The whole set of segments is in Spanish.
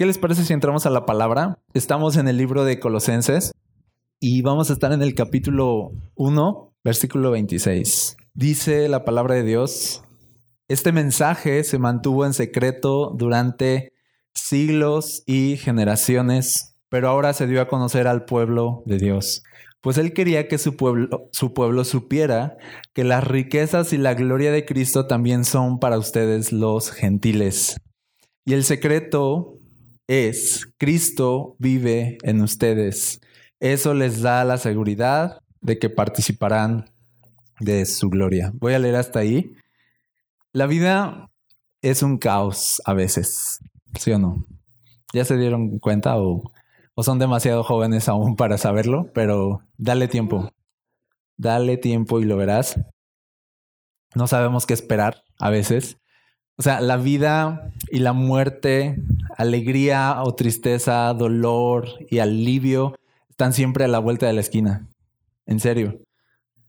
¿qué les parece si entramos a la palabra? Estamos en el libro de Colosenses y vamos a estar en el capítulo 1, versículo 26. Dice la palabra de Dios, este mensaje se mantuvo en secreto durante siglos y generaciones, pero ahora se dio a conocer al pueblo de Dios. Pues él quería que su pueblo, su pueblo supiera que las riquezas y la gloria de Cristo también son para ustedes los gentiles. Y el secreto es, Cristo vive en ustedes. Eso les da la seguridad de que participarán de su gloria. Voy a leer hasta ahí. La vida es un caos a veces, ¿sí o no? ¿Ya se dieron cuenta o, o son demasiado jóvenes aún para saberlo? Pero dale tiempo. Dale tiempo y lo verás. No sabemos qué esperar a veces. O sea, la vida y la muerte, alegría o tristeza, dolor y alivio están siempre a la vuelta de la esquina. En serio.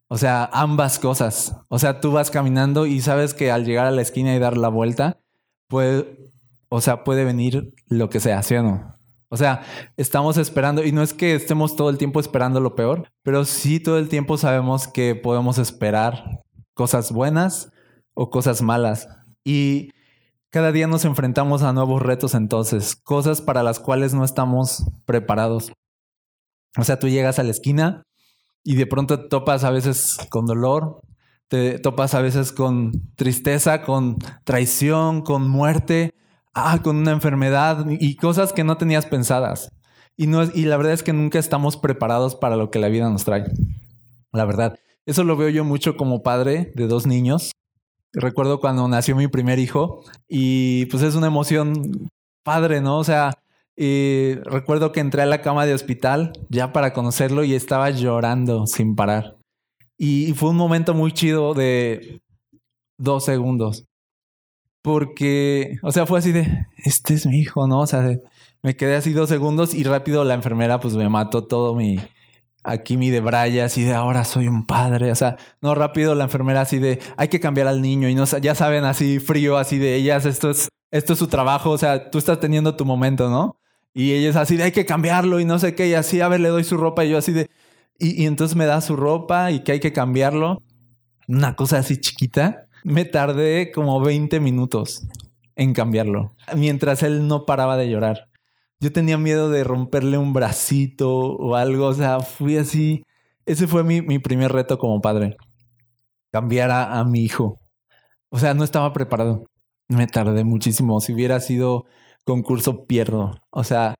O sea, ambas cosas. O sea, tú vas caminando y sabes que al llegar a la esquina y dar la vuelta, puede, o sea, puede venir lo que sea, ¿sí o no? O sea, estamos esperando, y no es que estemos todo el tiempo esperando lo peor, pero sí todo el tiempo sabemos que podemos esperar cosas buenas o cosas malas. Y cada día nos enfrentamos a nuevos retos entonces, cosas para las cuales no estamos preparados. O sea, tú llegas a la esquina y de pronto te topas a veces con dolor, te topas a veces con tristeza, con traición, con muerte, ah, con una enfermedad y cosas que no tenías pensadas. Y, no y la verdad es que nunca estamos preparados para lo que la vida nos trae. La verdad. Eso lo veo yo mucho como padre de dos niños. Recuerdo cuando nació mi primer hijo y pues es una emoción padre, ¿no? O sea, recuerdo que entré a la cama de hospital ya para conocerlo y estaba llorando sin parar. Y, fue un momento muy chido de dos segundos. Porque, o sea, fue así de, este es mi hijo, ¿no? O sea, me quedé así dos segundos y rápido la enfermera pues me mató todo mi, aquí mi de braya, así de ahora soy un padre. O sea, no rápido la enfermera así de hay que cambiar al niño y no ya saben así frío, así de ellas, esto es, esto es su trabajo. O sea, tú estás teniendo tu momento, ¿no? Y ella es así de hay que cambiarlo y no sé qué. Y así, a ver, le doy su ropa y yo así de. Y, y entonces me da su ropa y que hay que cambiarlo. Una cosa así chiquita. Me tardé como 20 minutos en cambiarlo mientras él no paraba de llorar. Yo tenía miedo de romperle un bracito o algo. O sea, fui así. Ese fue mi, mi primer reto como padre. Cambiar a, a mi hijo. O sea, no estaba preparado. Me tardé muchísimo. Si hubiera sido concurso pierdo. O sea,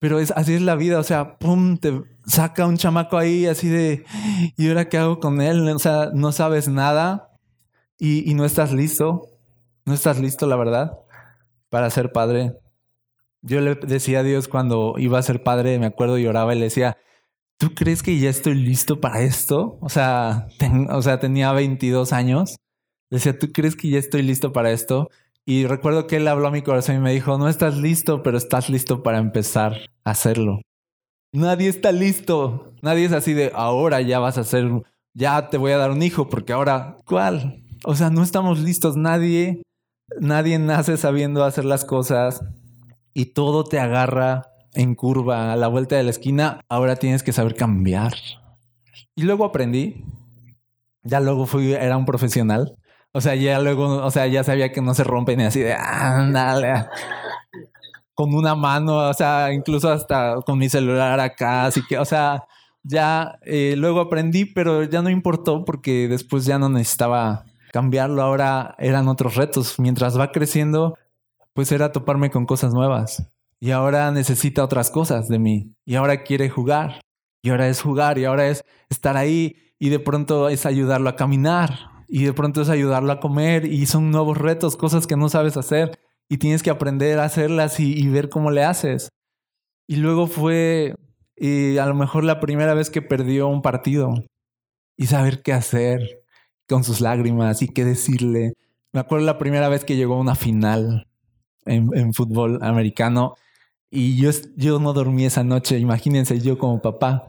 pero es así es la vida. O sea, pum, te saca un chamaco ahí así de, ¿y ahora qué hago con él? O sea, no sabes nada y, y no estás listo. No estás listo, la verdad, para ser padre. Yo le decía a Dios cuando iba a ser padre, me acuerdo, lloraba y le decía, ¿tú crees que ya estoy listo para esto? O sea, o sea, tenía 22 años. Decía, ¿tú crees que ya estoy listo para esto? Y recuerdo que él habló a mi corazón y me dijo, no estás listo, pero estás listo para empezar a hacerlo. Nadie está listo. Nadie es así de, ahora ya vas a hacer, ya te voy a dar un hijo, porque ahora, ¿cuál? O sea, no estamos listos. Nadie, nadie nace sabiendo hacer las cosas y todo te agarra en curva a la vuelta de la esquina. Ahora tienes que saber cambiar. Y luego aprendí. Ya luego fui, era un profesional o sea, ya luego, o sea, ya sabía que no se rompen y así de, ándale. Con una mano, o sea, incluso hasta con mi celular acá, así que, o sea, ya eh, luego aprendí, pero ya no importó porque después ya no necesitaba cambiarlo. Ahora eran otros retos. Mientras va creciendo, pues era toparme con cosas nuevas. Y ahora necesita otras cosas de mí. Y ahora quiere jugar. Y ahora es jugar. Y ahora es estar ahí. Y de pronto es ayudarlo a caminar y de pronto es ayudarlo a comer y son nuevos retos, cosas que no sabes hacer y tienes que aprender a hacerlas y, ver cómo le haces. Y luego fue y a lo mejor la primera vez que perdió un partido y saber qué hacer con sus lágrimas y qué decirle. Me acuerdo la primera vez que llegó a una final en, fútbol americano y yo, yo no dormí esa noche, imagínense yo como papá.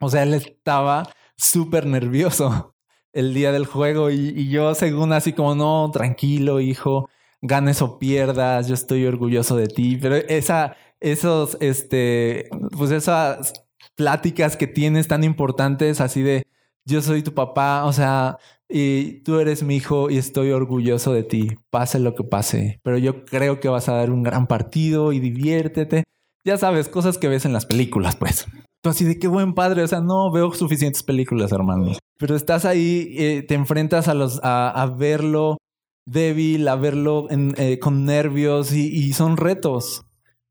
O sea, él estaba súper nervioso el día del juego y, yo según así como, no, tranquilo, hijo, ganes o pierdas, yo estoy orgulloso de ti, pero esa, esos, este, pues esas pláticas que tienes tan importantes, así de, yo soy tu papá, o sea, y tú eres mi hijo y estoy orgulloso de ti, pase lo que pase, pero yo creo que vas a dar un gran partido y diviértete. Ya sabes, cosas que ves en las películas, pues. Tú así de qué buen padre, o sea, no veo suficientes películas, hermanos. Pero estás ahí, eh, te enfrentas a, los, a, verlo débil, a verlo eh, con nervios y, son retos.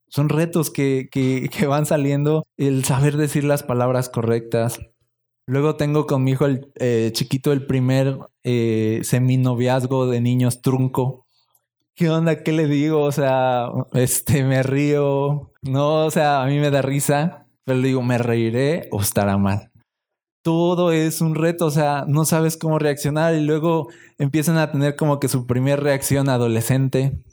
Son retos que, que, que van saliendo, el saber decir las palabras correctas, Luego tengo con mi hijo el eh, chiquito el primer eh, seminoviazgo de niños trunco. ¿Qué onda? ¿Qué le digo? O sea, este, me río. No, o sea, a mí me da risa, pero le digo, me reiré o estará mal. Todo es un reto, o sea, no sabes cómo reaccionar y luego empiezan a tener como que su primer reacción adolescente.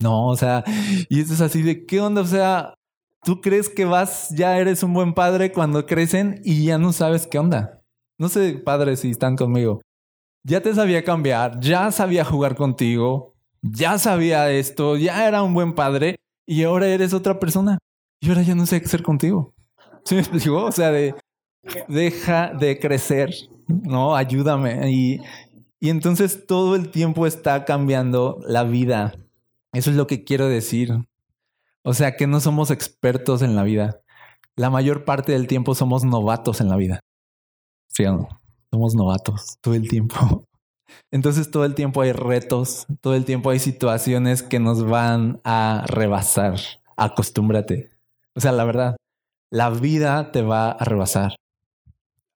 No, o sea, y eso es así de, ¿qué onda? O sea, tú crees que vas, ya eres un buen padre cuando crecen y ya no sabes qué onda. No sé, padres, si están conmigo. Ya te sabía cambiar, ya sabía jugar contigo, ya sabía esto, ya era un buen padre y ahora eres otra persona. Y ahora ya no sé qué hacer contigo. O sea, de deja de crecer, no, ayúdame. Y, y entonces todo el tiempo está cambiando la vida. Eso es lo que quiero decir. O sea que no somos expertos en la vida. La mayor parte del tiempo somos novatos en la vida. ¿Sí o no? Somos novatos todo el tiempo. Entonces todo el tiempo hay retos, todo el tiempo hay situaciones que nos van a rebasar. Acostúmbrate. O sea, la verdad, la vida te va a rebasar.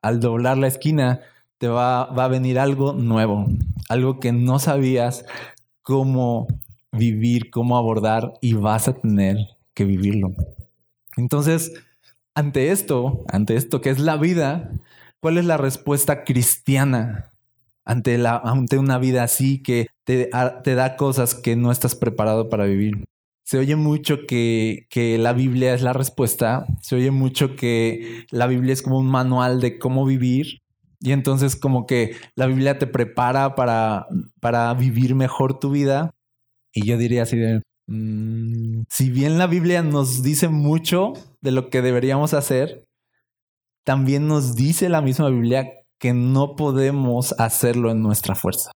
Al doblar la esquina, te va, va a venir algo nuevo, algo que no sabías cómo vivir, cómo abordar y vas a tener que vivirlo. Entonces, ante esto, ante esto que es la vida, ¿cuál es la respuesta cristiana ante, la, ante una vida así que te, te da cosas que no estás preparado para vivir? Se oye mucho que, que, la Biblia es la respuesta, se oye mucho que la Biblia es como un manual de cómo vivir y entonces como que la Biblia te prepara para, para vivir mejor tu vida, y yo diría así de, mm, si bien la Biblia nos dice mucho de lo que deberíamos hacer, también nos dice la misma Biblia que no podemos hacerlo en nuestra fuerza.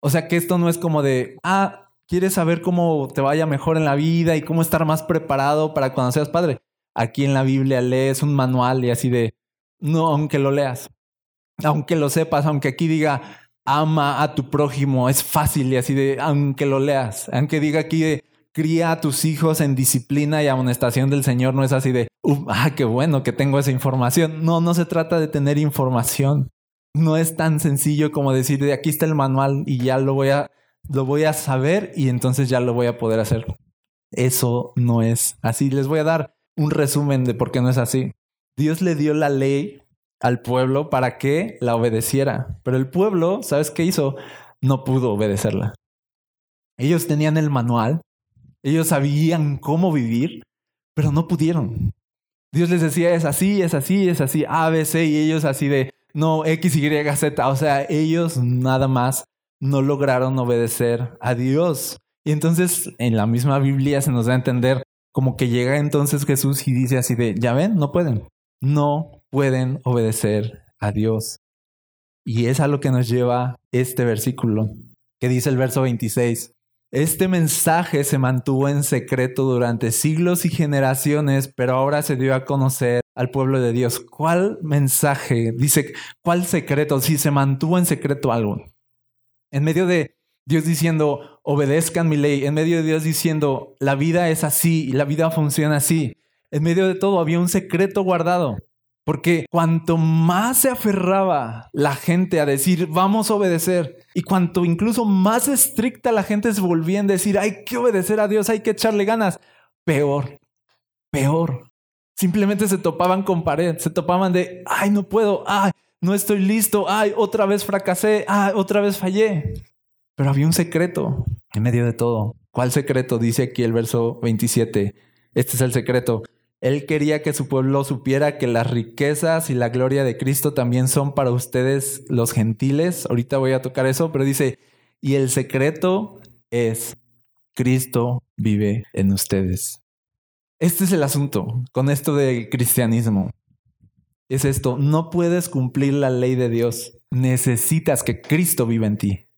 O sea que esto no es como de, ah, quieres saber cómo te vaya mejor en la vida y cómo estar más preparado para cuando seas padre. Aquí en la Biblia lees un manual y así de, no, aunque lo leas, aunque lo sepas, aunque aquí diga, ama a tu prójimo, es fácil y así de, aunque lo leas, aunque diga aquí de, cría a tus hijos en disciplina y amonestación del Señor, no es así de, ah, qué bueno que tengo esa información. No, no se trata de tener información. No es tan sencillo como decir, de aquí está el manual y ya lo voy a, lo voy a saber y entonces ya lo voy a poder hacer. Eso no es así. Les voy a dar un resumen de por qué no es así. Dios le dio la ley al pueblo para que la obedeciera. Pero el pueblo, ¿sabes qué hizo? No pudo obedecerla. Ellos tenían el manual, ellos sabían cómo vivir, pero no pudieron. Dios les decía, es así, es así, es así, A, B, C, y ellos así de, no, X, Y, Z. O sea, ellos nada más no lograron obedecer a Dios. Y entonces en la misma Biblia se nos da a entender como que llega entonces Jesús y dice así de, ya ven, no pueden. No pueden obedecer a Dios. Y es a lo que nos lleva este versículo, que dice el verso 26. Este mensaje se mantuvo en secreto durante siglos y generaciones, pero ahora se dio a conocer al pueblo de Dios. ¿Cuál mensaje? Dice, ¿cuál secreto? Si se mantuvo en secreto algo. En medio de Dios diciendo, obedezcan mi ley, en medio de Dios diciendo, la vida es así y la vida funciona así. En medio de todo había un secreto guardado. Porque cuanto más se aferraba la gente a decir, vamos a obedecer, y cuanto incluso más estricta la gente se volvía en decir, hay que obedecer a Dios, hay que echarle ganas, peor, peor. Simplemente se topaban con pared, se topaban de, ay, no puedo, ay, no estoy listo, ay, otra vez fracasé, ay, otra vez fallé. Pero había un secreto en medio de todo. ¿Cuál secreto? Dice aquí el verso 27. Este es el secreto. Él quería que su pueblo supiera que las riquezas y la gloria de Cristo también son para ustedes los gentiles. Ahorita voy a tocar eso, pero dice, y el secreto es Cristo vive en ustedes. Este es el asunto con esto del cristianismo. Es esto, no puedes cumplir la ley de Dios, necesitas que Cristo viva en ti.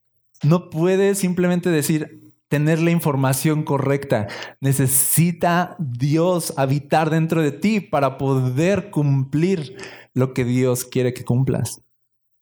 No puedes simplemente decir, tener la información correcta. Necesita Dios habitar dentro de ti para poder cumplir lo que Dios quiere que cumplas.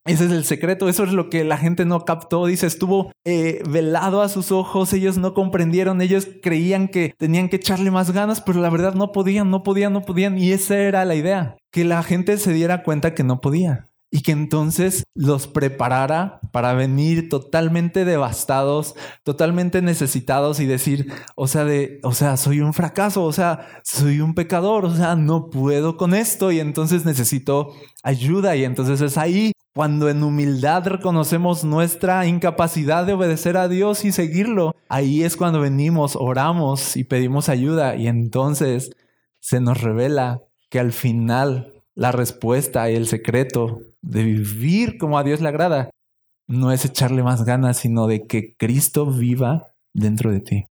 Ese es el secreto, eso es lo que la gente no captó, dice, estuvo eh, velado a sus ojos, ellos no comprendieron, ellos creían que tenían que echarle más ganas, pero la verdad no podían, no podían, no podían, y esa era la idea, que la gente se diera cuenta que no podía y que entonces los preparara para venir totalmente devastados, totalmente necesitados y decir, o sea, de, o sea, soy un fracaso, o sea, soy un pecador, o sea, no puedo con esto. Y entonces necesito ayuda. Y entonces es ahí cuando en humildad reconocemos nuestra incapacidad de obedecer a Dios y seguirlo. Ahí es cuando venimos, oramos y pedimos ayuda. Y entonces se nos revela que al final la respuesta y el secreto de vivir como a Dios le agrada no es echarle más ganas, sino de que Cristo viva dentro de ti.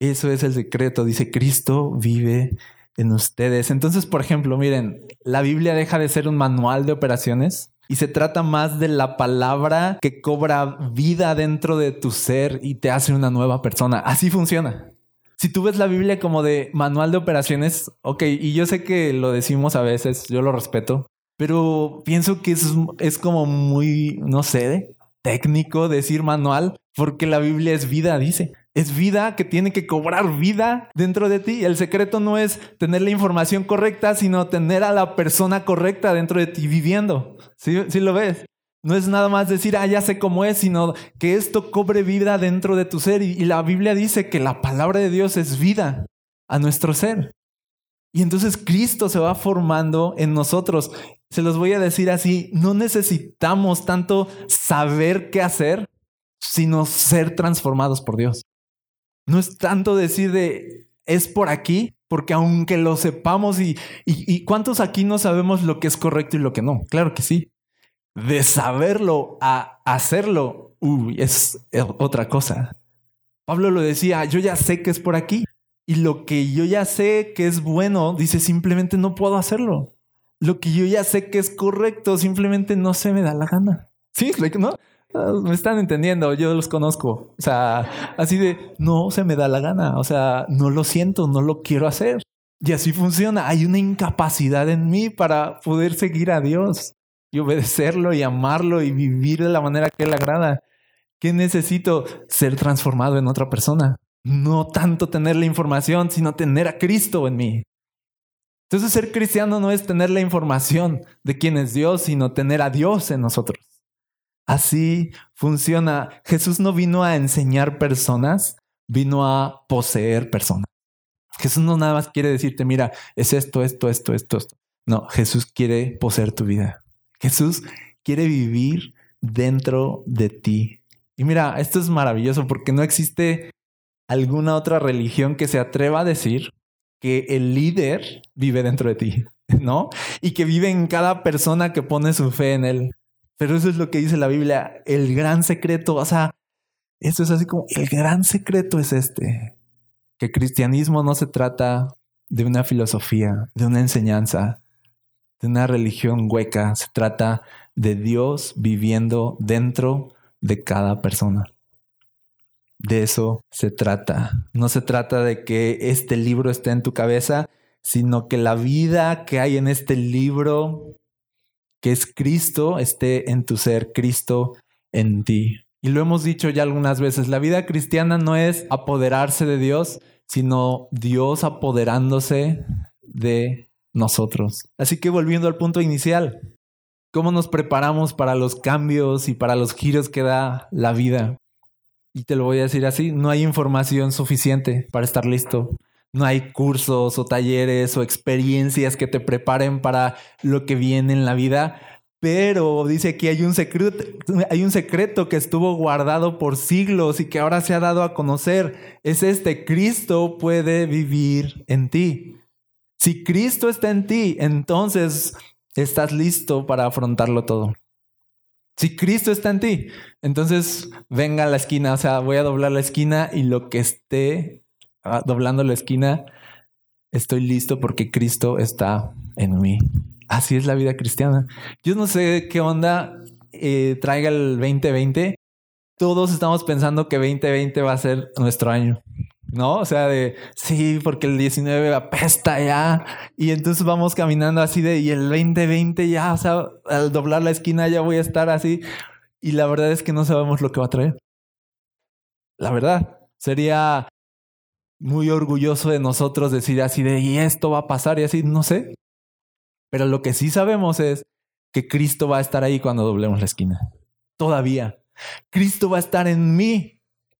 Eso es el secreto. Dice, Cristo vive en ustedes. Entonces, por ejemplo, miren, la Biblia deja de ser un manual de operaciones y se trata más de la palabra que cobra vida dentro de tu ser y te hace una nueva persona. Así funciona. Si tú ves la Biblia como de manual de operaciones, ok, y yo sé que lo decimos a veces, yo lo respeto, pero pienso que es, es como muy, no sé, técnico decir manual, porque la Biblia es vida, dice. Es vida que tiene que cobrar vida dentro de ti. El secreto no es tener la información correcta, sino tener a la persona correcta dentro de ti viviendo. ¿Sí, ¿Sí lo ves? No es nada más decir, ah, ya sé cómo es, sino que esto cobre vida dentro de tu ser. Y, y la Biblia dice que la palabra de Dios es vida a nuestro ser. Y entonces Cristo se va formando en nosotros. Se los voy a decir así, no necesitamos tanto saber qué hacer, sino ser transformados por Dios. No es tanto decir de, es por aquí, porque aunque lo sepamos y, y, cuántos aquí no sabemos lo que es correcto y lo que no, claro que sí. De saberlo a hacerlo, uy, es otra cosa. Pablo lo decía, yo ya sé que es por aquí. Y lo que yo ya sé que es bueno, dice, simplemente no puedo hacerlo lo que yo ya sé que es correcto, simplemente no se me da la gana. Sí, ¿no? Ah, me están entendiendo, yo los conozco. O sea, así de, no se me da la gana, o sea, no lo siento, no lo quiero hacer. Y así funciona, hay una incapacidad en mí para poder seguir a Dios y obedecerlo y amarlo y vivir de la manera que Él agrada. ¿Qué necesito? Ser transformado en otra persona. No tanto tener la información, sino tener a Cristo en mí. Entonces ser cristiano no es tener la información de quién es Dios, sino tener a Dios en nosotros. Así funciona. Jesús no vino a enseñar personas, vino a poseer personas. Jesús no nada más quiere decirte, mira, es esto, esto, esto, esto, esto. No, Jesús quiere poseer tu vida. Jesús quiere vivir dentro de ti. Y mira, esto es maravilloso porque no existe alguna otra religión que se atreva a decir que el líder vive dentro de ti, ¿no? Y que vive en cada persona que pone su fe en él. Pero eso es lo que dice la Biblia, el gran secreto, o sea, eso es así como, el gran secreto es este, que cristianismo no se trata de una filosofía, de una enseñanza, de una religión hueca, se trata de Dios viviendo dentro de cada persona. De eso se trata. No se trata de que este libro esté en tu cabeza, sino que la vida que hay en este libro, que es Cristo, esté en tu ser, Cristo en ti. Y lo hemos dicho ya algunas veces, la vida cristiana no es apoderarse de Dios, sino Dios apoderándose de nosotros. Así que volviendo al punto inicial, ¿cómo nos preparamos para los cambios y para los giros que da la vida? Y te lo voy a decir así, no hay información suficiente para estar listo. No hay cursos o talleres o experiencias que te preparen para lo que viene en la vida. Pero dice que hay un secreto, hay un secreto que estuvo guardado por siglos y que ahora se ha dado a conocer. Es este, Cristo puede vivir en ti. Si Cristo está en ti, entonces estás listo para afrontarlo todo. Si Cristo está en ti, entonces venga a la esquina, o sea, voy a doblar la esquina y lo que esté ah, doblando la esquina, estoy listo porque Cristo está en mí. Así es la vida cristiana. Yo no sé qué onda eh, traiga el 2020. Todos estamos pensando que 2020 va a ser nuestro año. ¿No? O sea, de sí, porque el 19 apesta ya. Y entonces vamos caminando así de, y el 2020 ya, o sea, al doblar la esquina ya voy a estar así. Y la verdad es que no sabemos lo que va a traer. La verdad, sería muy orgulloso de nosotros decir así de, y esto va a pasar y así, no sé. Pero lo que sí sabemos es que Cristo va a estar ahí cuando doblemos la esquina. Todavía. Cristo va a estar en mí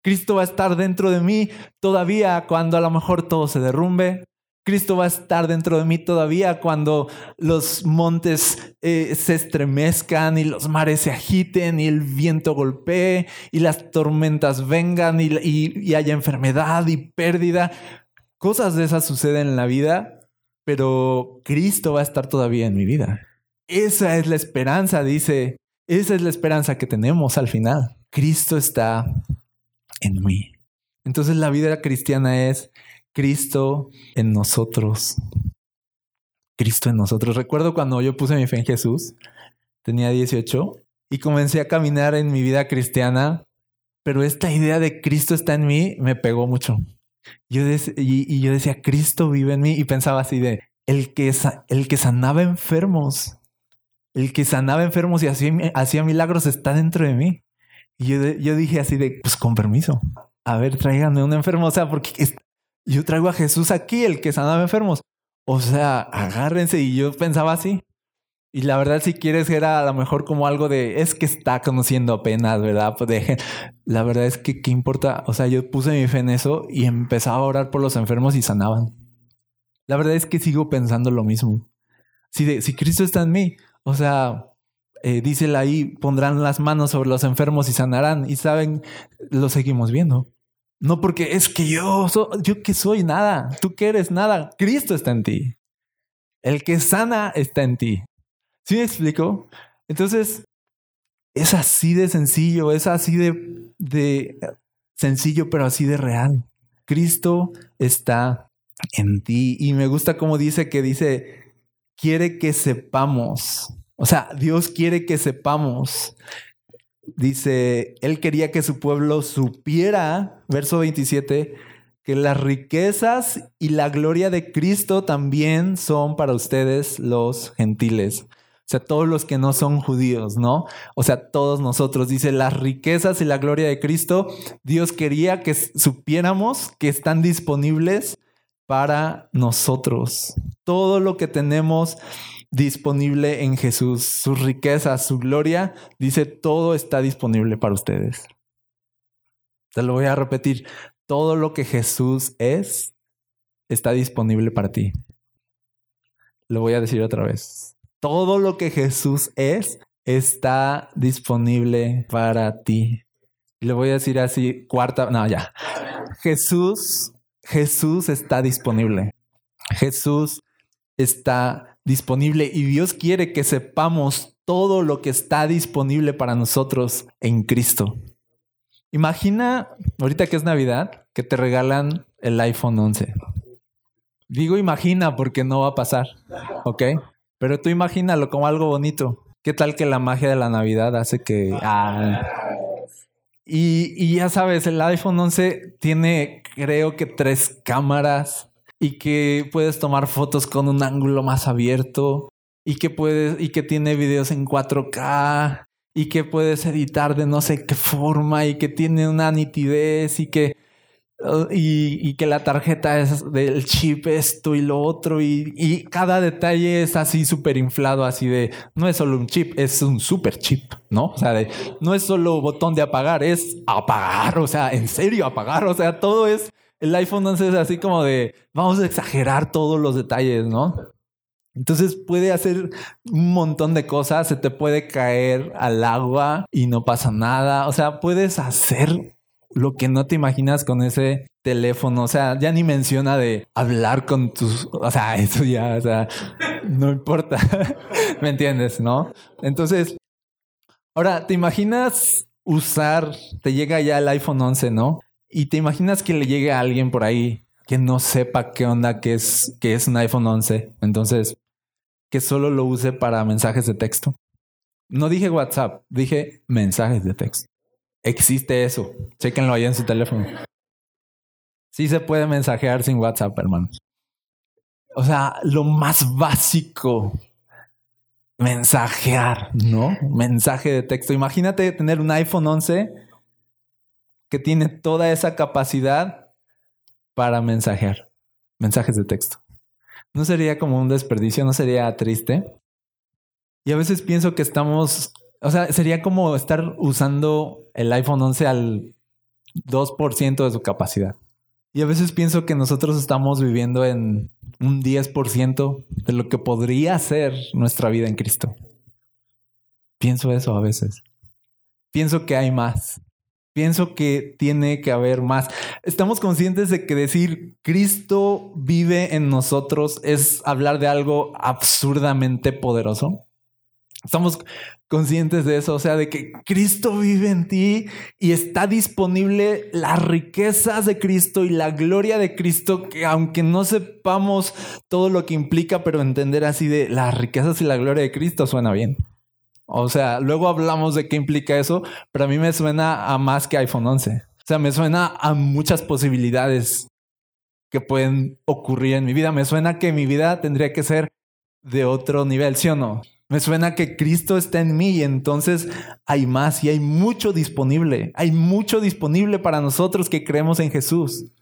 Cristo va a estar dentro de mí todavía cuando a lo mejor todo se derrumbe. Cristo va a estar dentro de mí todavía cuando los montes eh, se estremezcan y los mares se agiten y el viento golpee y las tormentas vengan y, y haya enfermedad y pérdida. Cosas de esas suceden en la vida, pero Cristo va a estar todavía en mi vida. Esa es la esperanza, dice. Esa es la esperanza que tenemos al final. Cristo está en mí. Entonces la vida cristiana es Cristo en nosotros. Cristo en nosotros. Recuerdo cuando yo puse mi fe en Jesús, tenía 18 y comencé a caminar en mi vida cristiana, pero esta idea de Cristo está en mí me pegó mucho. Yo y, yo decía, Cristo vive en mí y pensaba así de, el que, el que sanaba enfermos, el que sanaba enfermos y hacía milagros está dentro de mí. Y yo, dije así de, pues con permiso, a ver, tráiganme un enfermo, o sea, porque yo traigo a Jesús aquí, el que sanaba enfermos. O sea, agárrense. Y yo pensaba así. Y la verdad, si quieres, era a lo mejor como algo de, es que está conociendo apenas, ¿verdad? Pues dejen. La verdad es que, ¿qué importa? O sea, yo puse mi fe en eso y empezaba a orar por los enfermos y sanaban. La verdad es que sigo pensando lo mismo. Si, de, si Cristo está en mí, o sea, eh, dice ahí, pondrán las manos sobre los enfermos y sanarán. Y saben, lo seguimos viendo. No porque es que yo, yo que soy nada, tú que eres nada, Cristo está en ti. El que sana está en ti. ¿Sí me explico? Entonces, es así de sencillo, es así de, de sencillo, pero así de real. Cristo está en ti. Y me gusta cómo dice que dice, quiere que sepamos o sea, Dios quiere que sepamos. Dice, Él quería que su pueblo supiera, verso 27, que las riquezas y la gloria de Cristo también son para ustedes los gentiles. O sea, todos los que no son judíos, ¿no? O sea, todos nosotros. Dice, las riquezas y la gloria de Cristo, Dios quería que supiéramos que están disponibles para nosotros. Todo lo que tenemos disponible en Jesús. Su riqueza, su gloria, dice, todo está disponible para ustedes. Te lo voy a repetir. Todo lo que Jesús es, está disponible para ti. Lo voy a decir otra vez. Todo lo que Jesús es, está disponible para ti. Y lo voy a decir así, cuarta, no, ya. Jesús, Jesús está disponible. Jesús está disponible y Dios quiere que sepamos todo lo que está disponible para nosotros en Cristo. Imagina, ahorita que es Navidad, que te regalan el iPhone 11. Digo imagina porque no va a pasar, ¿ok? Pero tú imagínalo como algo bonito. ¿Qué tal que la magia de la Navidad hace que... Ah, y, y ya sabes, el iPhone 11 tiene creo que tres cámaras, y que puedes tomar fotos con un ángulo más abierto y que puedes y que tiene videos en 4K y que puedes editar de no sé qué forma y que tiene una nitidez y que uh, y, que la tarjeta es del chip esto y lo otro y, y cada detalle es así súper inflado así de no es solo un chip es un super chip no o sea de, no es solo botón de apagar es apagar o sea en serio apagar o sea todo es el iPhone 11 es así como de, vamos a exagerar todos los detalles, ¿no? Entonces puede hacer un montón de cosas, se te puede caer al agua y no pasa nada, o sea, puedes hacer lo que no te imaginas con ese teléfono, o sea, ya ni menciona de hablar con tus, o sea, eso ya, o sea, no importa, ¿me entiendes, no? Entonces, Ahora, ¿te imaginas usar, te llega ya el iPhone 11, ¿no? Y te imaginas que le llegue a alguien por ahí que no sepa qué onda, que es, que es un iPhone 11. Entonces, que solo lo use para mensajes de texto. No dije WhatsApp, dije mensajes de texto. Existe eso. Chequenlo ahí en su teléfono. Sí se puede mensajear sin WhatsApp, hermanos. O sea, lo más básico. Mensajear, ¿no? Mensaje de texto. Imagínate tener un iPhone 11 que tiene toda esa capacidad para mensajear. Mensajes de texto. ¿No sería como un desperdicio? ¿No sería triste? Y a veces pienso que estamos, o sea, sería como estar usando el iPhone 11 al 2% de su capacidad. Y a veces pienso que nosotros estamos viviendo en un 10% de lo que podría ser nuestra vida en Cristo. Pienso eso a veces. Pienso que hay más. Pienso que tiene que haber más. Estamos conscientes de que decir Cristo vive en nosotros es hablar de algo absurdamente poderoso. Estamos conscientes de eso, o sea, de que Cristo vive en ti y está disponible las riquezas de Cristo y la gloria de Cristo, que aunque no sepamos todo lo que implica, pero entender así de las riquezas y la gloria de Cristo suena bien. O sea, luego hablamos de qué implica eso, pero a mí me suena a más que iPhone 11. O sea, me suena a muchas posibilidades que pueden ocurrir en mi vida. Me suena que mi vida tendría que ser de otro nivel, ¿sí o no? Me suena que Cristo está en mí y entonces hay más y hay mucho disponible. Hay mucho disponible para nosotros que creemos en Jesús.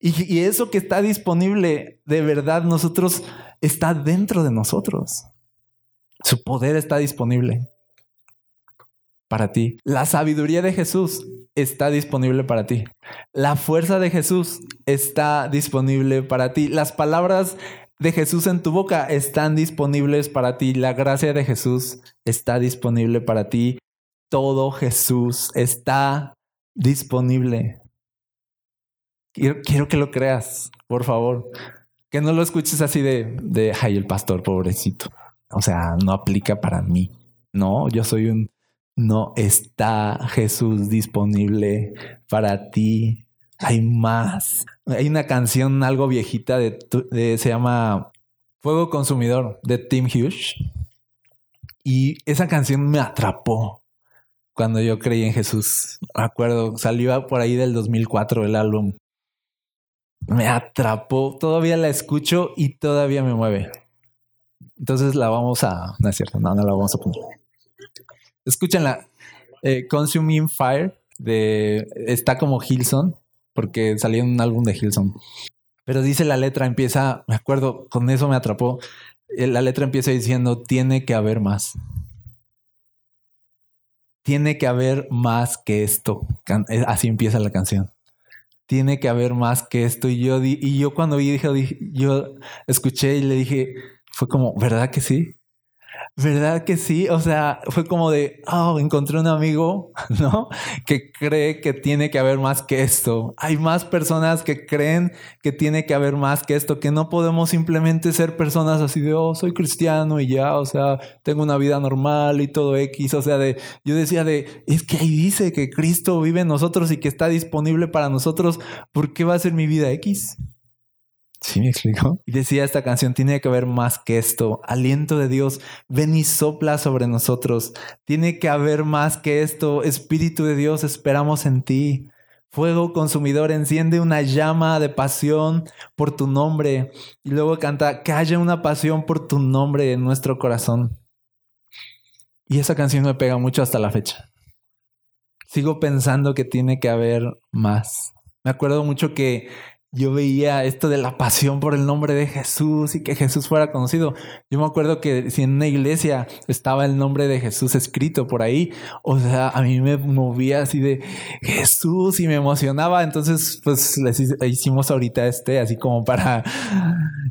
Y, eso que está disponible de verdad nosotros está dentro de nosotros. Su poder está disponible para ti. La sabiduría de Jesús está disponible para ti. La fuerza de Jesús está disponible para ti. Las palabras de Jesús en tu boca están disponibles para ti. La gracia de Jesús está disponible para ti. Todo Jesús está disponible. Quiero, que lo creas, por favor. Que no lo escuches así de, de, ay, el pastor, pobrecito. O sea, no aplica para mí. No, yo soy un... No está Jesús disponible para ti. Hay más. Hay una canción algo viejita de, se llama Fuego Consumidor de Tim Hughes. Y esa canción me atrapó cuando yo creí en Jesús. Me acuerdo, salió por ahí del 2004 el álbum. Me atrapó. Todavía la escucho y todavía me mueve. Entonces la vamos a. No es cierto, no, no la vamos a poner. Escúchenla. Eh, Consuming Fire de. Está como Hilson, porque salió un álbum de Hilson. Pero dice la letra, empieza, me acuerdo, con eso me atrapó. Eh, la letra empieza diciendo: Tiene que haber más. Tiene que haber más que esto. Eh, así empieza la canción tiene que haber más que esto. Y yo, y yo cuando dije, yo escuché y le dije, fue como, ¿verdad que sí? ¿Verdad que sí? O sea, fue como de, oh, encontré un amigo, ¿no? Que cree que tiene que haber más que esto. Hay más personas que creen que tiene que haber más que esto, que no podemos simplemente ser personas así de, oh, soy cristiano y ya, o sea, tengo una vida normal y todo X. O sea, de, yo decía de, es que ahí dice que Cristo vive en nosotros y que está disponible para nosotros. ¿Por qué va a ser mi vida X? Sí, me explico. Decía esta canción, tiene que haber más que esto. Aliento de Dios, ven y sopla sobre nosotros. Tiene que haber más que esto. Espíritu de Dios, esperamos en ti. Fuego consumidor, enciende una llama de pasión por tu nombre. Y luego canta, que haya una pasión por tu nombre en nuestro corazón. Y esa canción me pega mucho hasta la fecha. Sigo pensando que tiene que haber más. Me acuerdo mucho que yo veía esto de la pasión por el nombre de Jesús y que Jesús fuera conocido. Yo me acuerdo que si en una iglesia estaba el nombre de Jesús escrito por ahí, o sea, a mí me movía así de Jesús y me emocionaba. Entonces, pues les hicimos ahorita este, así como para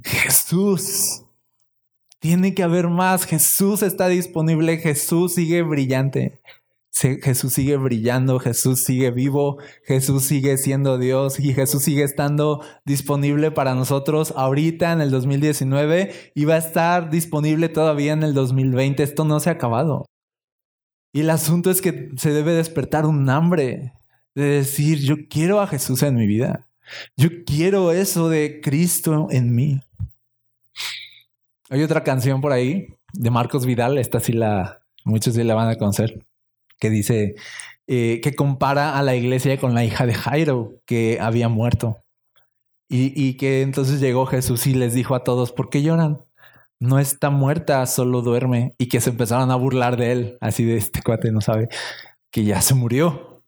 Jesús. Tiene que haber más. Jesús está disponible. Jesús sigue brillante. Jesús sigue brillando, Jesús sigue vivo, Jesús sigue siendo Dios y Jesús sigue estando disponible para nosotros ahorita en el 2019 y va a estar disponible todavía en el 2020. Esto no se ha acabado. Y el asunto es que se debe despertar un hambre de decir, yo quiero a Jesús en mi vida. Yo quiero eso de Cristo en mí. Hay otra canción por ahí de Marcos Vidal, esta sí la, muchos sí la van a conocer, que dice eh, que compara a la iglesia con la hija de Jairo que había muerto. Y, y que entonces llegó Jesús y les dijo a todos, ¿por qué lloran? No está muerta, solo duerme. Y que se empezaron a burlar de él, así de este cuate no sabe que ya se murió.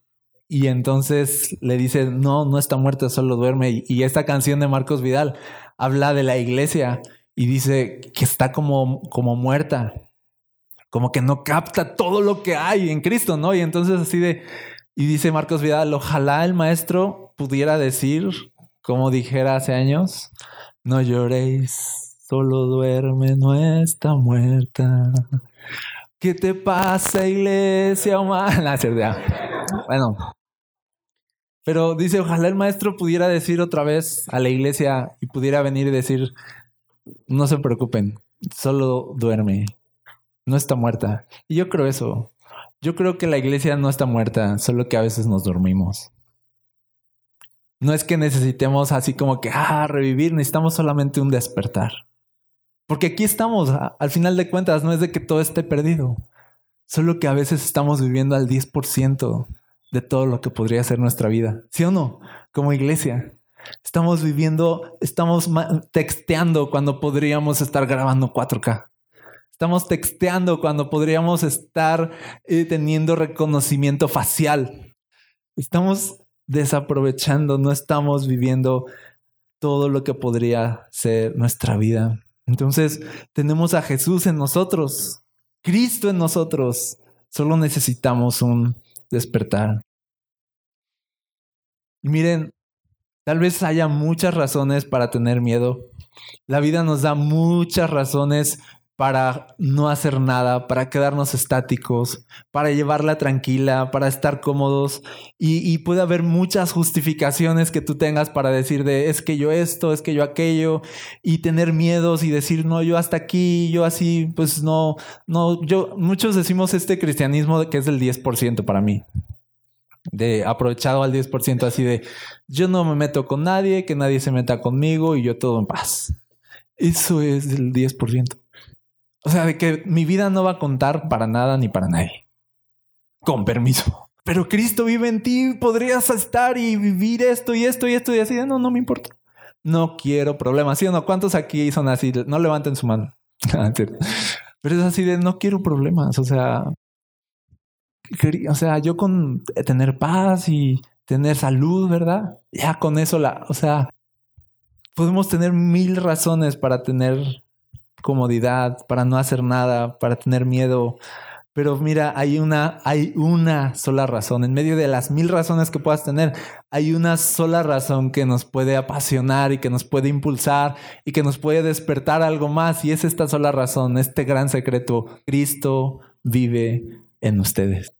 Y entonces le dice, no, no está muerta, solo duerme. Y esta canción de Marcos Vidal habla de la iglesia y dice que está como, como muerta, como que no capta todo lo que hay en Cristo, ¿no? Y entonces así de, y dice Marcos Vidal, ojalá el maestro pudiera decir, como dijera hace años, no lloréis, solo duerme, no está muerta. ¿Qué te pasa, iglesia humana? Bueno, pero dice, ojalá el maestro pudiera decir otra vez a la iglesia y pudiera venir y decir, no se preocupen, solo duerme, no está muerta. Y yo creo eso. Yo creo que la iglesia no está muerta, solo que a veces nos dormimos. No es que necesitemos así como que, ah, revivir, necesitamos solamente un despertar. Porque aquí estamos, al final de cuentas, no es de que todo esté perdido, solo que a veces estamos viviendo al 10% de todo lo que podría ser nuestra vida. ¿Sí o no? Como iglesia. Estamos viviendo, estamos texteando cuando podríamos estar grabando 4K. Estamos texteando cuando podríamos estar eh, teniendo reconocimiento facial. Estamos desaprovechando, no estamos viviendo todo lo que podría ser nuestra vida. Entonces, tenemos a Jesús en nosotros, Cristo en nosotros. Solo necesitamos un despertar. miren, Tal vez haya muchas razones para tener miedo. La vida nos da muchas razones para no hacer nada, para quedarnos estáticos, para llevarla tranquila, para estar cómodos. Y, puede haber muchas justificaciones que tú tengas para decir de es que yo esto, es que yo aquello, y tener miedos y decir no, yo hasta aquí, yo así, pues no, no, yo, muchos decimos este cristianismo que es del 10% para mí de aprovechado al 10% así de yo no me meto con nadie, que nadie se meta conmigo y yo todo en paz. Eso es el 10%. O sea, de que mi vida no va a contar para nada ni para nadie. Con permiso. Pero Cristo vive en ti, podrías estar y vivir esto y esto y esto y así. No, no me importa. No quiero problemas. ¿Sí o no? ¿Cuántos aquí son así? No levanten su mano. Pero es así de no quiero problemas. O sea, o sea, yo con tener paz y tener salud, ¿verdad? Ya con eso la, o sea, podemos tener mil razones para tener comodidad, para no hacer nada, para tener miedo. Pero mira, hay una, hay una sola razón. En medio de las mil razones que puedas tener, hay una sola razón que nos puede apasionar y que nos puede impulsar y que nos puede despertar algo más. Y es esta sola razón, este gran secreto. Cristo vive en ustedes.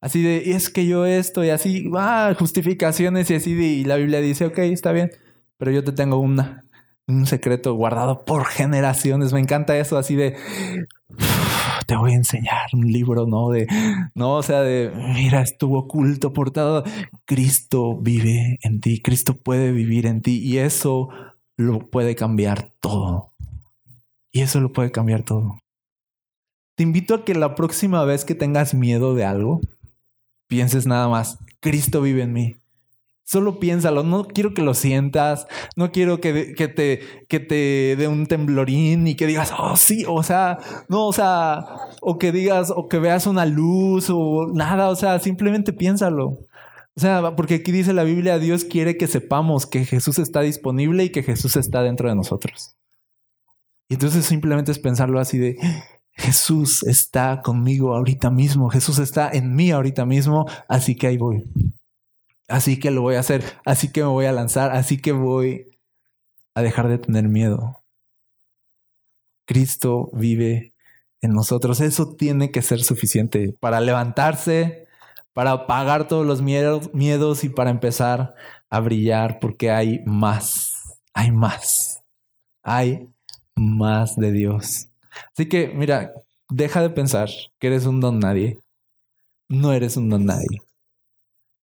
Así de, es que yo esto y así, ah, justificaciones y así, y la Biblia dice, ok, está bien, pero yo te tengo una, un secreto guardado por generaciones. Me encanta eso, así de, te voy a enseñar un libro, ¿no? De, no, o sea, de, mira, estuvo oculto por todo. Cristo vive en ti, Cristo puede vivir en ti y eso lo puede cambiar todo. Y eso lo puede cambiar todo. Te invito a que la próxima vez que tengas miedo de algo, pienses nada más, Cristo vive en mí. Solo piénsalo, no quiero que lo sientas, no quiero que, que, te, que te dé un temblorín y que digas, oh sí, o sea, no, o sea, o que digas, o que veas una luz o nada, o sea, simplemente piénsalo. O sea, porque aquí dice la Biblia, Dios quiere que sepamos que Jesús está disponible y que Jesús está dentro de nosotros. Y entonces simplemente es pensarlo así de, Jesús está conmigo ahorita mismo, Jesús está en mí ahorita mismo, así que ahí voy. Así que lo voy a hacer, así que me voy a lanzar, así que voy a dejar de tener miedo. Cristo vive en nosotros. Eso tiene que ser suficiente para levantarse, para apagar todos los miedos, y para empezar a brillar porque hay más, hay más, hay más de Dios. Así que, mira, deja de pensar que eres un don nadie. no eres un don nadie.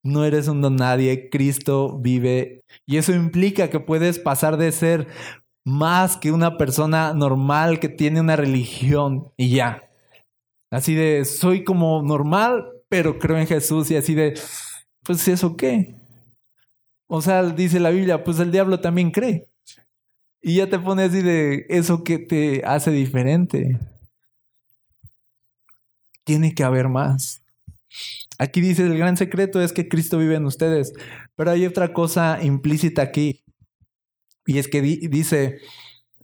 No eres un don nadie. Cristo vive. Y eso implica que puedes pasar de ser más que una persona normal que tiene una religión y ya. Así de, soy como normal, pero creo en Jesús y así de, pues eso qué. O sea, dice la Biblia, pues el diablo también cree. Y ya te pone así de, eso que te hace diferente. Tiene que haber más. Aquí dice, el gran secreto es que Cristo vive en ustedes. Pero hay otra cosa implícita aquí. Y es que dice,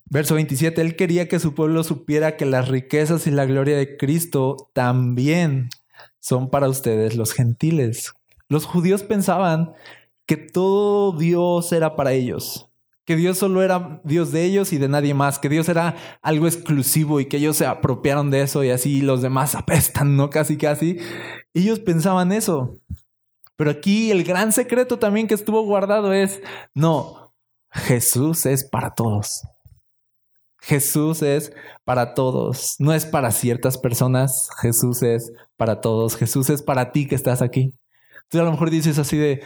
verso 27, Él quería que su pueblo supiera que las riquezas y la gloria de Cristo también son para ustedes los gentiles. Los judíos pensaban que todo Dios era para ellos, que Dios solo era Dios de ellos y de nadie más, que Dios era algo exclusivo y que ellos se apropiaron de eso y así los demás apestan, ¿no? Casi, casi. Ellos pensaban eso. Pero aquí el gran secreto también que estuvo guardado es, no, Jesús es para todos. Jesús es para todos, no es para ciertas personas, Jesús es para todos, Jesús es para ti que estás aquí. Tú a lo mejor dices así de,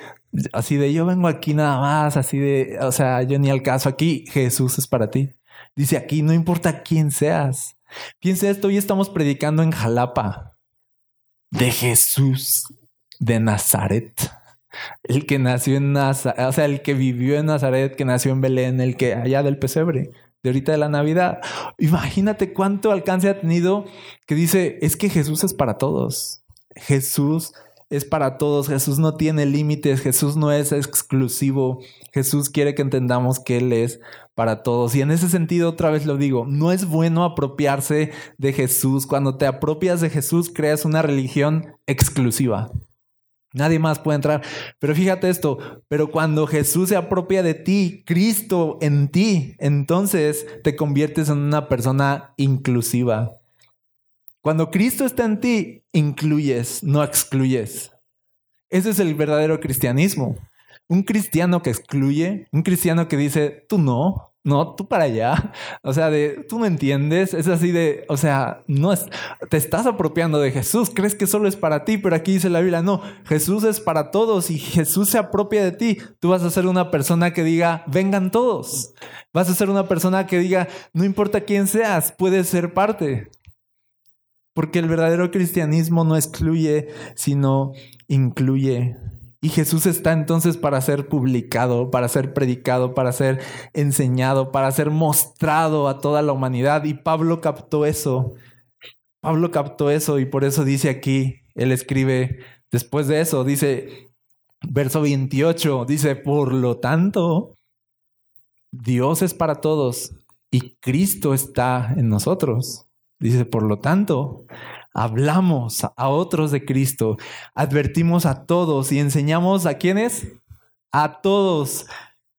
así de, yo vengo aquí nada más, así de, o sea, yo ni al caso aquí, Jesús es para ti. Dice aquí, no importa quién seas. Piensa esto, hoy estamos predicando en Jalapa de Jesús de Nazaret. El que nació en Nazaret, o sea, el que vivió en Nazaret, que nació en Belén, el que allá del pesebre, de ahorita de la Navidad. Imagínate cuánto alcance ha tenido que dice, es que Jesús es para todos. Jesús es para todos. Jesús no tiene límites. Jesús no es exclusivo. Jesús quiere que entendamos que Él es para todos. Y en ese sentido, otra vez lo digo, no es bueno apropiarse de Jesús. Cuando te apropias de Jesús, creas una religión exclusiva. Nadie más puede entrar. Pero fíjate esto, pero cuando Jesús se apropia de ti, Cristo en ti, entonces te conviertes en una persona inclusiva. Cuando Cristo está en ti, incluyes, no excluyes. Ese es el verdadero cristianismo. Un cristiano que excluye, un cristiano que dice, tú no, no, tú para allá. O sea, de tú me entiendes. Es así de, o sea, no es, te estás apropiando de Jesús. Crees que solo es para ti, pero aquí dice la Biblia, no, Jesús es para todos y Jesús se apropia de ti. Tú vas a ser una persona que diga, vengan todos. Vas a ser una persona que diga, no importa quién seas, puedes ser parte. Porque el verdadero cristianismo no excluye, sino incluye. Y Jesús está entonces para ser publicado, para ser predicado, para ser enseñado, para ser mostrado a toda la humanidad. Y Pablo captó eso. Pablo captó eso y por eso dice aquí, él escribe después de eso, dice, verso 28, dice, por lo tanto, Dios es para todos y Cristo está en nosotros. Dice, por lo tanto, hablamos a otros de Cristo, advertimos a todos y enseñamos a quienes, a todos.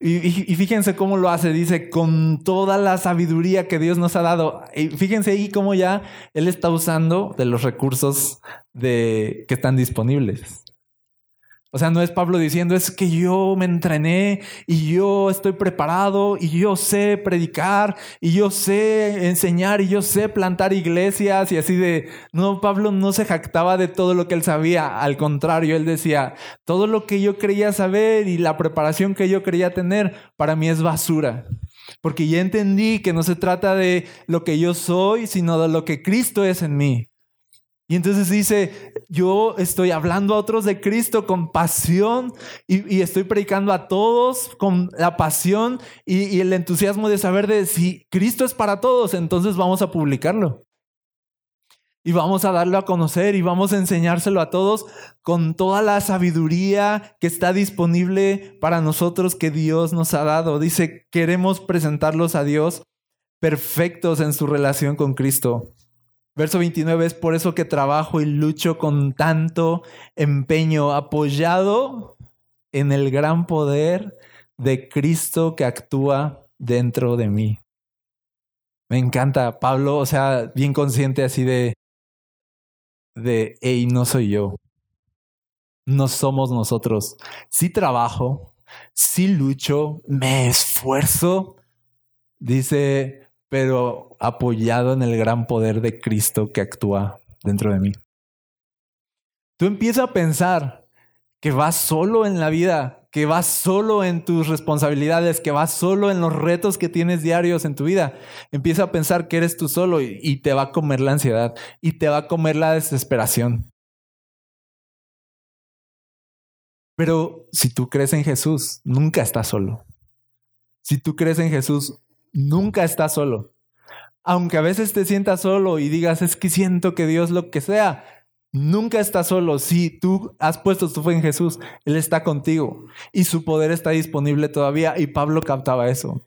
Y, fíjense cómo lo hace, dice, con toda la sabiduría que Dios nos ha dado. Y fíjense ahí cómo ya Él está usando de los recursos de, que están disponibles. O sea, no es Pablo diciendo, es que yo me entrené y yo estoy preparado y yo sé predicar y yo sé enseñar y yo sé plantar iglesias y así de... No, Pablo no se jactaba de todo lo que él sabía. Al contrario, él decía, todo lo que yo creía saber y la preparación que yo creía tener, para mí es basura. Porque ya entendí que no se trata de lo que yo soy, sino de lo que Cristo es en mí. Y entonces dice, yo estoy hablando a otros de Cristo con pasión y, estoy predicando a todos con la pasión y, el entusiasmo de saber de si Cristo es para todos, entonces vamos a publicarlo. Y vamos a darlo a conocer y vamos a enseñárselo a todos con toda la sabiduría que está disponible para nosotros que Dios nos ha dado. Dice, queremos presentarlos a Dios perfectos en su relación con Cristo. Verso 29 es por eso que trabajo y lucho con tanto empeño, apoyado en el gran poder de Cristo que actúa dentro de mí. Me encanta Pablo, o sea, bien consciente así de, de, hey, no soy yo, no somos nosotros. Sí trabajo, sí lucho, me esfuerzo, dice, pero apoyado en el gran poder de Cristo que actúa dentro de mí. tú empiezas a pensar que vas solo en la vida, que vas solo en tus responsabilidades, que vas solo en los retos que tienes diarios en tu vida. Empieza a pensar que eres tú solo y, y te va a comer la ansiedad y te va a comer la desesperación. Pero si tú crees en Jesús, nunca estás solo. Si tú crees en Jesús, nunca estás solo. Aunque a veces te sientas solo y digas, es que siento que Dios lo que sea, nunca estás solo. Si tú has puesto tu fe en Jesús, Él está contigo y su poder está disponible todavía. Y Pablo captaba eso.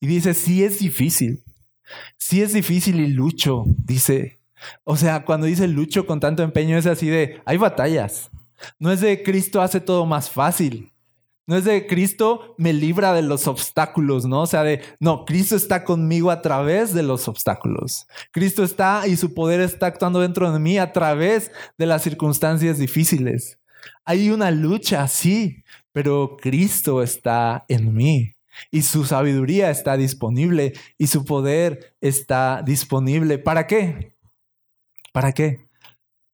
Y dice, sí es difícil. Sí es difícil y lucho, dice. O sea, cuando dice lucho con tanto empeño es así de, hay batallas. No es de Cristo hace todo más fácil. No es de Cristo me libra de los obstáculos, ¿no? O sea, de, no, Cristo está conmigo a través de los obstáculos. Cristo está y su poder está actuando dentro de mí a través de las circunstancias difíciles. Hay una lucha, sí, pero Cristo está en mí y su sabiduría está disponible y su poder está disponible. ¿Para qué? ¿Para qué?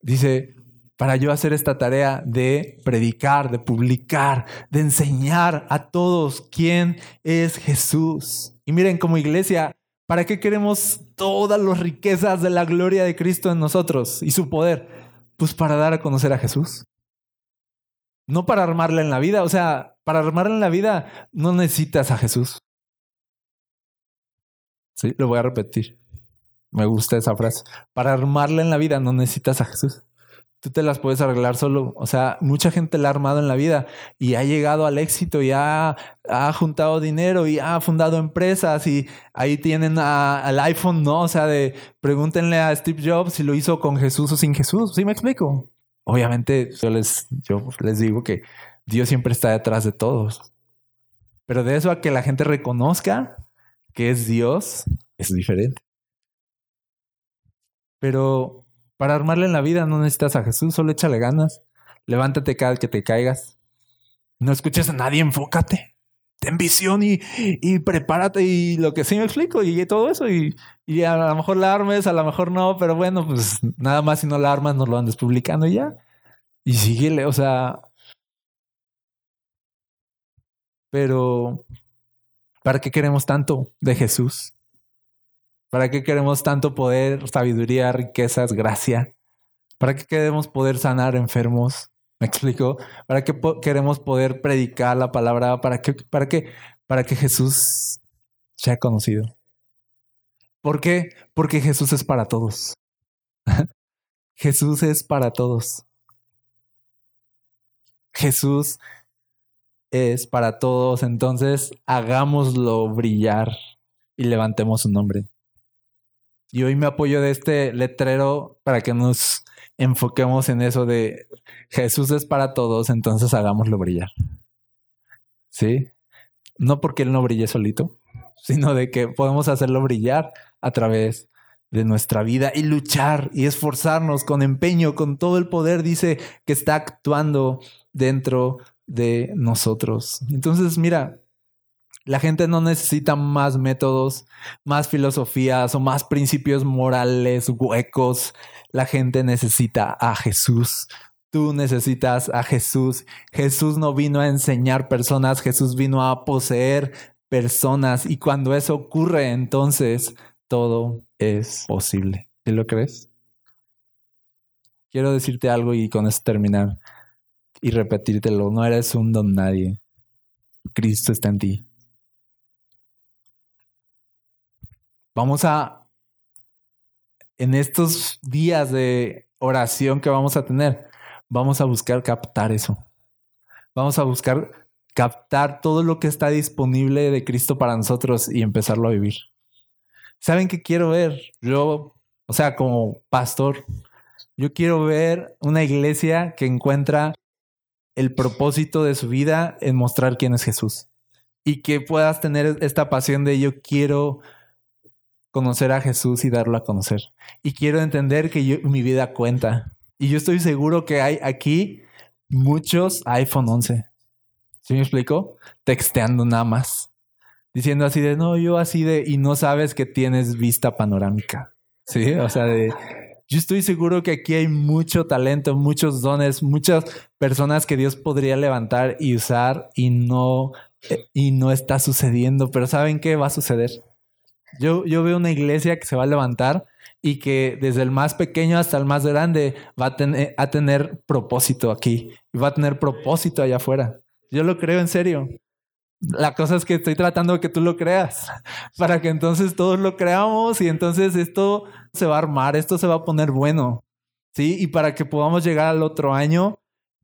Dice, para yo hacer esta tarea de predicar, de publicar, de enseñar a todos quién es Jesús. Y miren, como iglesia, ¿para qué queremos todas las riquezas de la gloria de Cristo en nosotros y su poder? Pues para dar a conocer a Jesús. No para armarla en la vida, o sea, para armarla en la vida no necesitas a Jesús. Sí, lo voy a repetir. Me gusta esa frase. Para armarla en la vida no necesitas a Jesús tú te las puedes arreglar solo. O sea, mucha gente la ha armado en la vida y ha llegado al éxito y ha, juntado dinero y ha fundado empresas y ahí tienen al iPhone, ¿no? O sea, de pregúntenle a Steve Jobs si lo hizo con Jesús o sin Jesús. ¿Sí me explico? Obviamente yo les, yo les digo que Dios siempre está detrás de todos. Pero de eso a que la gente reconozca que es Dios, es diferente. Pero para armarle en la vida no necesitas a Jesús, solo échale ganas. Levántate cada que te caigas. No escuches a nadie, enfócate. Ten visión y, y prepárate y lo que sí me explico y todo eso. Y, y, a lo mejor la armes, a lo mejor no, pero bueno, pues nada más si no la armas, no lo andes publicando y ya. Y síguele, o sea. Pero, ¿para qué queremos tanto de Jesús? ¿Para qué queremos tanto poder, sabiduría, riquezas, gracia? ¿Para qué queremos poder sanar enfermos? ¿Me explico? ¿Para qué queremos poder predicar la palabra? ¿Para qué? ¿Para qué? Para que Jesús sea conocido. ¿Por qué? Porque Jesús es para todos. Jesús es para todos. Jesús es para todos. Entonces, hagámoslo brillar y levantemos su nombre. Y hoy me apoyo de este letrero para que nos enfoquemos en eso de Jesús es para todos, entonces hagámoslo brillar. ¿Sí? No porque Él no brille solito, sino de que podemos hacerlo brillar a través de nuestra vida y luchar y esforzarnos con empeño, con todo el poder, dice que está actuando dentro de nosotros. Entonces, mira, la gente no necesita más métodos, más filosofías o más principios morales huecos. La gente necesita a Jesús. Tú necesitas a Jesús. Jesús no vino a enseñar personas, Jesús vino a poseer personas. Y cuando eso ocurre, entonces todo es posible. ¿Te lo crees? Quiero decirte algo y con eso terminar y repetírtelo. No eres un don nadie. Cristo está en ti. Vamos a, en estos días de oración que vamos a tener, vamos a buscar captar eso. Vamos a buscar captar todo lo que está disponible de Cristo para nosotros y empezarlo a vivir. ¿Saben qué quiero ver? Yo, o sea, como pastor, yo quiero ver una iglesia que encuentra el propósito de su vida en mostrar quién es Jesús. Y que puedas tener esta pasión de yo quiero conocer a Jesús y darlo a conocer. Y quiero entender que mi vida cuenta. Y yo estoy seguro que hay aquí muchos iPhone 11. ¿Sí me explico? Texteando nada más. Diciendo así de, no, yo así de, y no sabes que tienes vista panorámica. Sí, o sea, de, Yo estoy seguro que aquí hay mucho talento, muchos dones, muchas personas que Dios podría levantar y usar y no, y no está sucediendo. Pero ¿saben qué va a suceder? Yo, yo veo una iglesia que se va a levantar y que desde el más pequeño hasta el más grande va a tener, a tener propósito aquí y va a tener propósito allá afuera. Yo lo creo en serio. La cosa es que estoy tratando de que tú lo creas para que entonces todos lo creamos y entonces esto se va a armar, esto se va a poner bueno. ¿Sí? Y para que podamos llegar al otro año,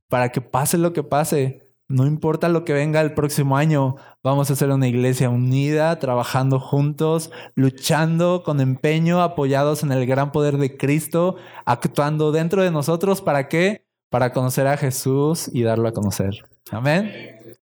para que pase lo que pase, no importa lo que venga el próximo año, vamos a ser una iglesia unida, trabajando juntos, luchando con empeño, apoyados en el gran poder de Cristo, actuando dentro de nosotros. ¿Para qué? Para conocer a Jesús y darlo a conocer. Amén.